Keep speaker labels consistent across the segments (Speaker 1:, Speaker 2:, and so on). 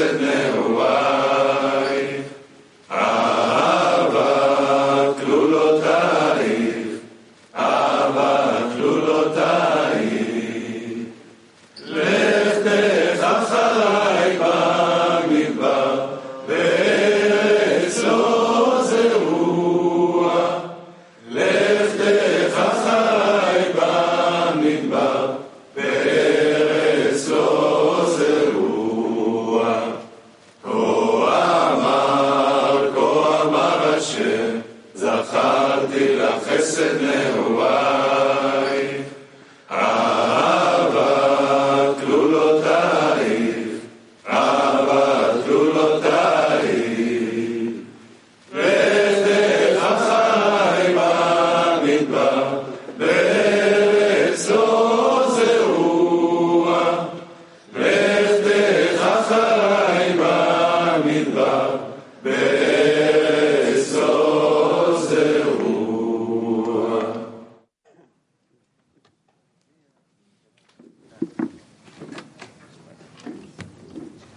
Speaker 1: said,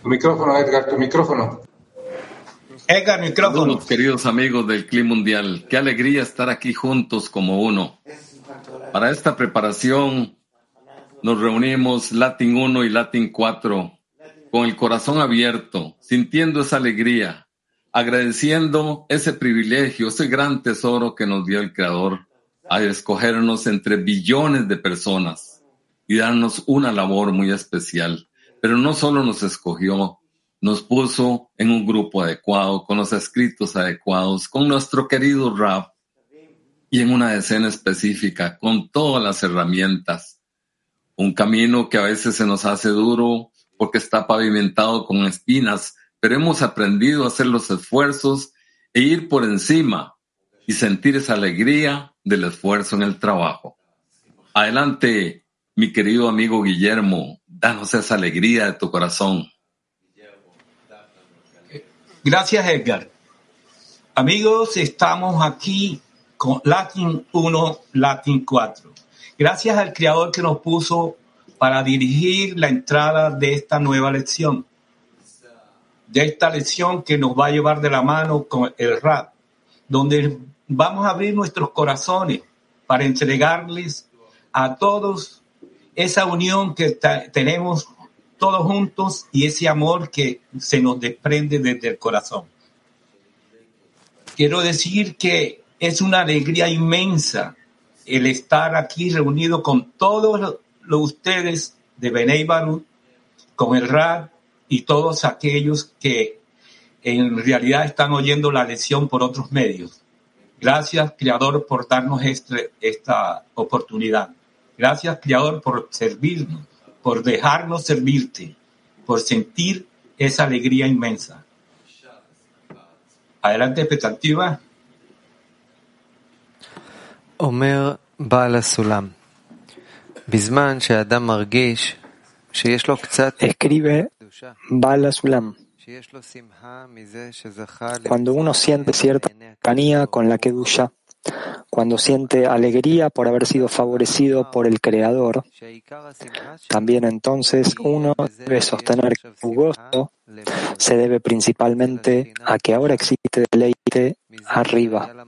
Speaker 1: Tu micrófono, Edgar, tu micrófono.
Speaker 2: Edgar, micrófono.
Speaker 3: Saludos, queridos amigos del Clima Mundial. Qué alegría estar aquí juntos como uno. Para esta preparación nos reunimos Latin 1 y Latin 4 con el corazón abierto, sintiendo esa alegría, agradeciendo ese privilegio, ese gran tesoro que nos dio el Creador a escogernos entre billones de personas y darnos una labor muy especial. Pero no solo nos escogió, nos puso en un grupo adecuado, con los escritos adecuados, con nuestro querido Rab y en una escena específica, con todas las herramientas. Un camino que a veces se nos hace duro porque está pavimentado con espinas, pero hemos aprendido a hacer los esfuerzos e ir por encima y sentir esa alegría del esfuerzo en el trabajo. Adelante, mi querido amigo Guillermo, danos esa alegría de tu corazón.
Speaker 2: Gracias, Edgar. Amigos, estamos aquí con Latin 1, Latin 4. Gracias al Creador que nos puso para dirigir la entrada de esta nueva lección. De esta lección que nos va a llevar de la mano con el rap, donde vamos a abrir nuestros corazones para entregarles a todos esa unión que tenemos todos juntos y ese amor que se nos desprende desde el corazón. Quiero decir que es una alegría inmensa el estar aquí reunido con todos los ustedes de Benei Barú, con el RAD y todos aquellos que en realidad están oyendo la lección por otros medios. Gracias, Creador, por darnos este, esta oportunidad. Gracias, Creador, por servirnos, por dejarnos servirte, por sentir esa alegría inmensa. Adelante, expectativa.
Speaker 4: Omer Baal Sulam. Bisman Adam Margish.
Speaker 5: Escribe Bala Sulam. Cuando uno siente cierta cercanía con la que Kedusha, cuando siente alegría por haber sido favorecido por el Creador, también entonces uno debe sostener que su gozo se debe principalmente a que ahora existe deleite arriba,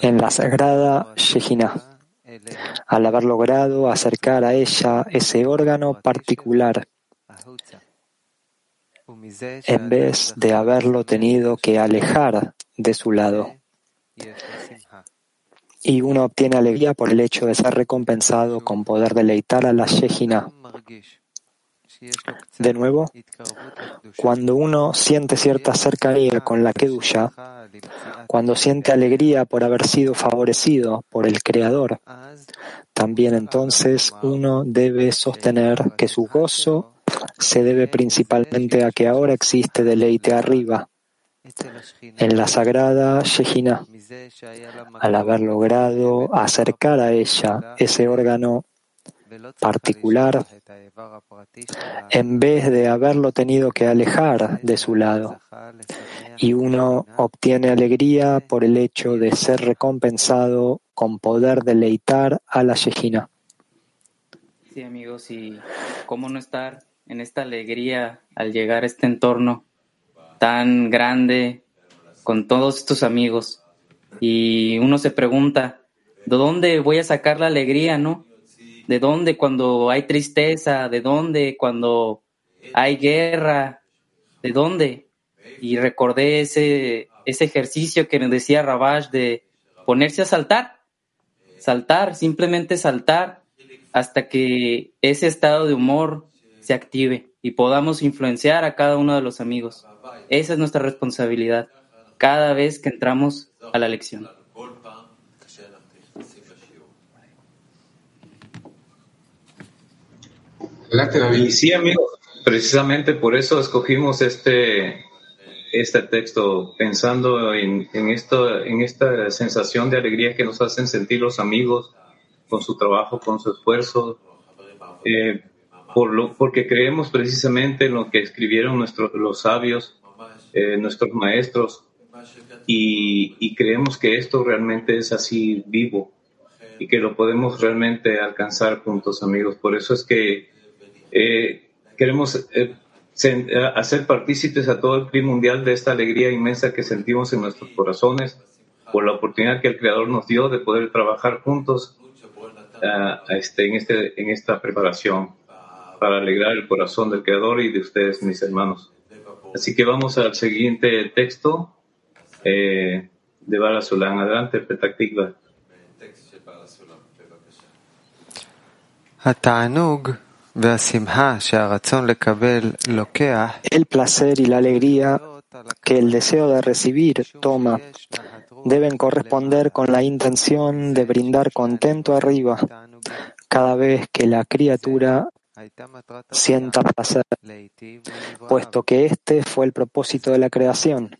Speaker 5: en la sagrada Shejina, al haber logrado acercar a ella ese órgano particular, en vez de haberlo tenido que alejar de su lado y uno obtiene alegría por el hecho de ser recompensado con poder deleitar a la Shejina. De nuevo, cuando uno siente cierta cercanía con la Kedusha, cuando siente alegría por haber sido favorecido por el Creador, también entonces uno debe sostener que su gozo se debe principalmente a que ahora existe deleite arriba, en la sagrada Shejina, al haber logrado acercar a ella ese órgano particular, en vez de haberlo tenido que alejar de su lado. Y uno obtiene alegría por el hecho de ser recompensado con poder deleitar a la Shejina.
Speaker 6: Sí, amigos, y cómo no estar en esta alegría al llegar a este entorno tan grande con todos estos amigos. Y uno se pregunta, ¿de dónde voy a sacar la alegría, no? ¿De dónde cuando hay tristeza? ¿De dónde cuando hay guerra? ¿De dónde? Y recordé ese, ese ejercicio que nos decía Rabash de ponerse a saltar, saltar, simplemente saltar hasta que ese estado de humor se active y podamos influenciar a cada uno de los amigos. Esa es nuestra responsabilidad cada vez que entramos a la lección.
Speaker 7: Y sí, amigos, precisamente por eso escogimos este, este texto, pensando en, en, esto, en esta sensación de alegría que nos hacen sentir los amigos con su trabajo, con su esfuerzo, eh, por lo, porque creemos precisamente en lo que escribieron nuestros, los sabios, eh, nuestros maestros, y, y, creemos que esto realmente es así vivo y que lo podemos realmente alcanzar juntos, amigos. Por eso es que eh, queremos eh, hacer partícipes a todo el clima mundial de esta alegría inmensa que sentimos en nuestros corazones por la oportunidad que el Creador nos dio de poder trabajar juntos uh, este, en, este, en esta preparación para alegrar el corazón del Creador y de ustedes, mis hermanos. Así que vamos al siguiente texto eh, de Bala. Adelante.
Speaker 5: El placer y la alegría que el deseo de recibir toma deben corresponder con la intención de brindar contento arriba cada vez que la criatura sienta placer, puesto que este fue el propósito de la creación,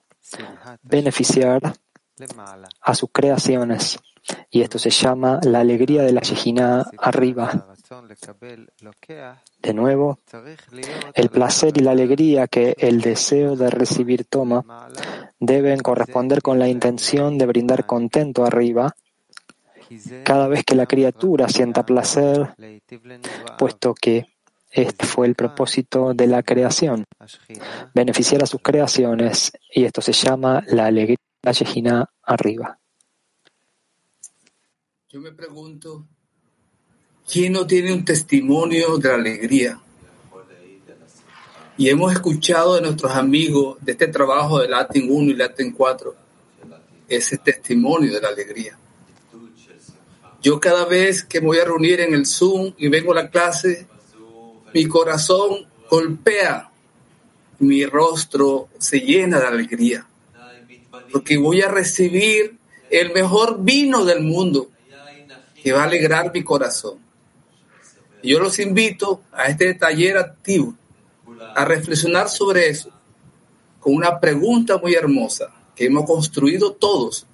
Speaker 5: beneficiar a sus creaciones. Y esto se llama la alegría de la Shejina arriba. De nuevo, el placer y la alegría que el deseo de recibir toma deben corresponder con la intención de brindar contento arriba. Cada vez que la criatura sienta placer, puesto que este fue el propósito de la creación, beneficiar a sus creaciones, y esto se llama la alegría Yejina arriba.
Speaker 8: Yo me pregunto, ¿quién no tiene un testimonio de la alegría? Y hemos escuchado de nuestros amigos de este trabajo de Latin 1 y Latin 4 ese testimonio de la alegría. Yo cada vez que me voy a reunir en el Zoom y vengo a la clase, mi corazón golpea, mi rostro se llena de alegría, porque voy a recibir el mejor vino del mundo que va a alegrar mi corazón. Yo los invito a este taller activo a reflexionar sobre eso con una pregunta muy hermosa que hemos construido todos.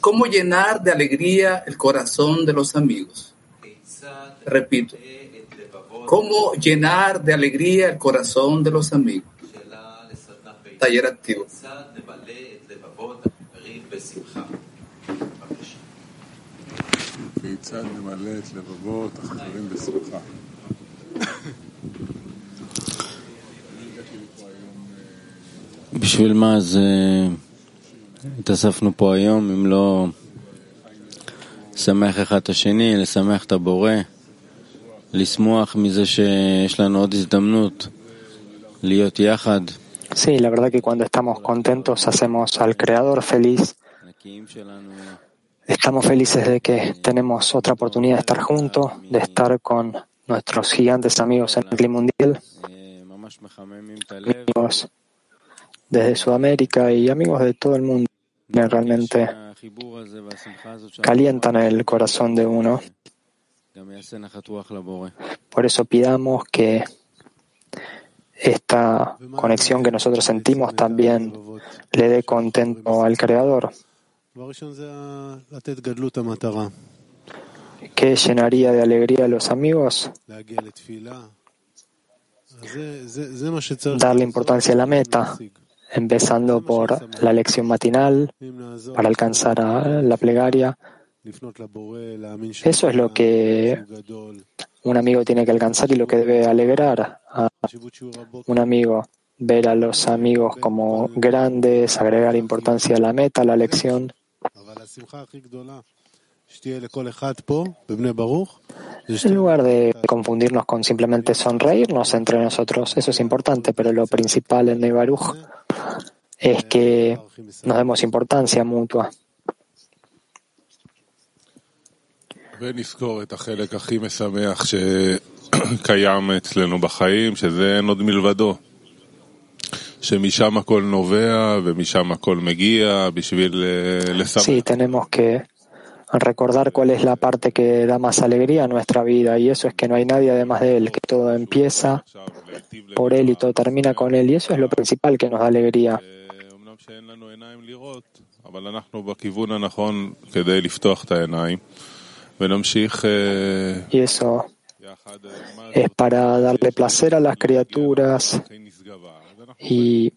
Speaker 8: ¿Cómo llenar de alegría el corazón de los amigos? Repito, ¿Cómo llenar de alegría el corazón de los amigos? Taller activo.
Speaker 9: בשביל מה אז התאספנו פה היום אם לא לשמח אחד את השני, לשמח את הבורא?
Speaker 5: Sí, la verdad que cuando estamos contentos hacemos al Creador feliz. Estamos felices de que tenemos otra oportunidad de estar juntos, de estar con nuestros gigantes amigos en el clima mundial, amigos desde Sudamérica y amigos de todo el mundo que realmente calientan el corazón de uno por eso pidamos que esta conexión que nosotros sentimos también le dé contento al Creador. ¿Qué llenaría de alegría a los amigos? Darle importancia a la meta, empezando por la lección matinal para alcanzar a la plegaria, Eso es lo que un amigo tiene que alcanzar y lo que debe alegrar a un amigo. Ver a los amigos como grandes, agregar importancia a la meta, a la lección. En lugar de confundirnos con simplemente sonreírnos entre nosotros, eso es importante, pero lo principal en Neibaruch es que nos demos importancia mutua.
Speaker 10: ונזכור את החלק הכי משמח שקיים אצלנו בחיים, שזה אין עוד מלבדו. שמשם הכל נובע ומשם הכל מגיע בשביל לשמח.
Speaker 5: Sí, tenemos que recordar cuál es la parte que da más alegría a nuestra vida y eso es que no hay nadie además de Él, que todo empieza por Él y todo termina con Él y eso es lo principal que nos da alegría.
Speaker 10: eh,
Speaker 5: y eso es para darle placer a las criaturas y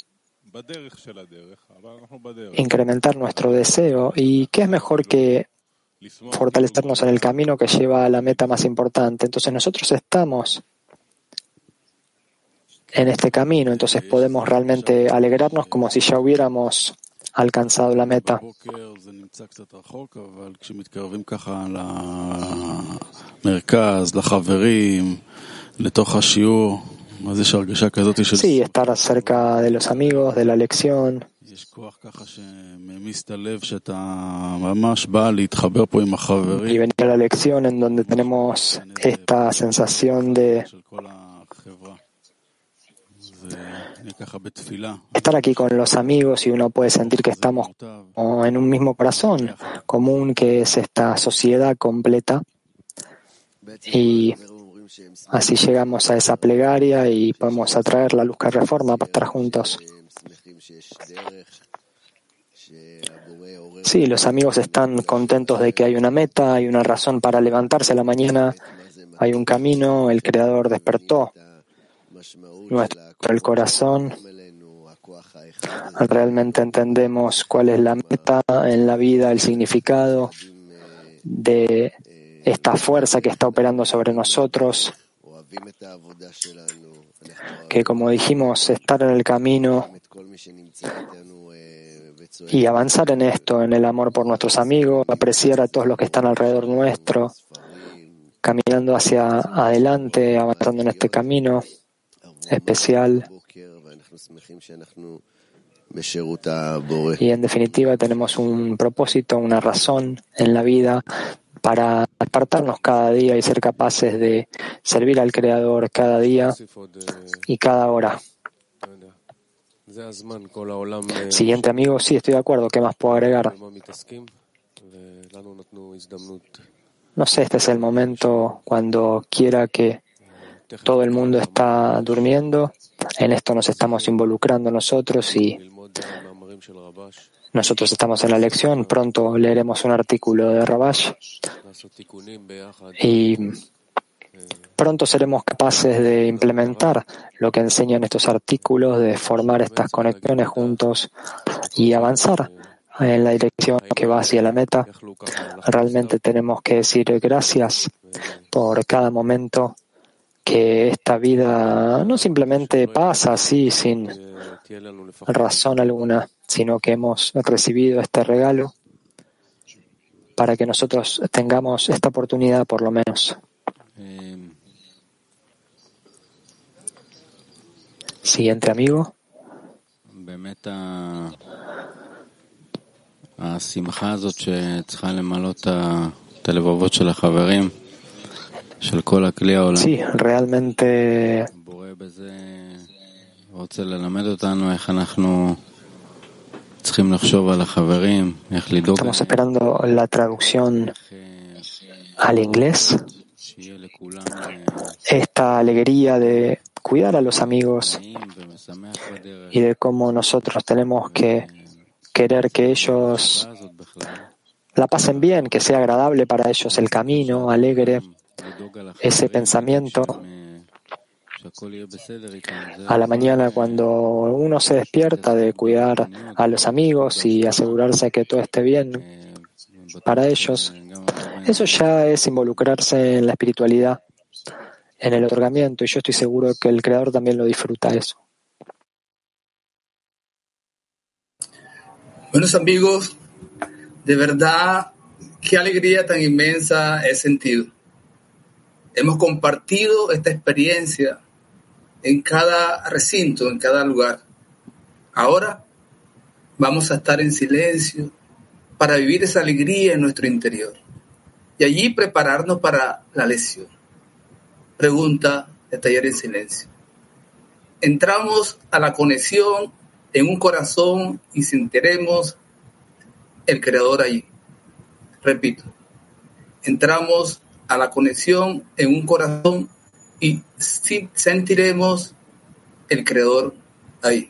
Speaker 5: incrementar nuestro deseo. ¿Y qué es mejor que fortalecernos en el camino que lleva a la meta más importante? Entonces nosotros estamos en este camino, entonces podemos realmente alegrarnos como si ya hubiéramos alcanzado la meta. Sí, estar cerca de los amigos, de la lección. Y venir a la lección en donde tenemos esta sensación de estar aquí con los amigos y uno puede sentir que estamos en un mismo corazón común que es esta sociedad completa y así llegamos a esa plegaria y podemos atraer la luz que reforma para estar juntos. Sí, los amigos están contentos de que hay una meta, hay una razón para levantarse a la mañana, hay un camino, el Creador despertó nuestro el corazón, realmente entendemos cuál es la meta en la vida, el significado de esta fuerza que está operando sobre nosotros, que como dijimos, estar en el camino y avanzar en esto, en el amor por nuestros amigos, apreciar a todos los que están alrededor nuestro, caminando hacia adelante, avanzando en este camino especial. Y en definitiva tenemos un propósito, una razón en la vida para apartarnos cada día y ser capaces de servir al Creador cada día y cada hora. Siguiente amigo, sí, estoy de acuerdo. ¿Qué más puedo agregar? No sé, este es el momento cuando quiera que todo el mundo está durmiendo. En esto nos estamos involucrando nosotros y nosotros estamos en la lección. Pronto leeremos un artículo de Rabash y pronto seremos capaces de implementar lo que enseñan estos artículos, de formar estas conexiones juntos y avanzar en la dirección que va hacia la meta. Realmente tenemos que decir gracias por cada momento que esta vida no simplemente pasa así sin razón alguna, sino que hemos recibido este regalo para que nosotros tengamos esta oportunidad por lo menos. Siguiente amigo. Sí, realmente estamos esperando la traducción al inglés. Esta alegría de cuidar a los amigos y de cómo nosotros tenemos que querer que ellos la pasen bien, que sea agradable para ellos el camino, alegre ese pensamiento a la mañana cuando uno se despierta de cuidar a los amigos y asegurarse que todo esté bien Para ellos, eso ya es involucrarse en la espiritualidad, en el otorgamiento, y yo estoy seguro que el Creador también lo disfruta eso.
Speaker 8: Buenos amigos, de verdad, qué alegría tan inmensa he sentido. Hemos compartido esta experiencia en cada recinto, en cada lugar. Ahora vamos a estar en silencio para vivir esa alegría en nuestro interior y allí prepararnos para la lección. Pregunta de taller en silencio. Entramos a la conexión en un corazón y sentiremos el Creador allí. Repito, entramos a la conexión en un corazón y sentiremos el Creador ahí.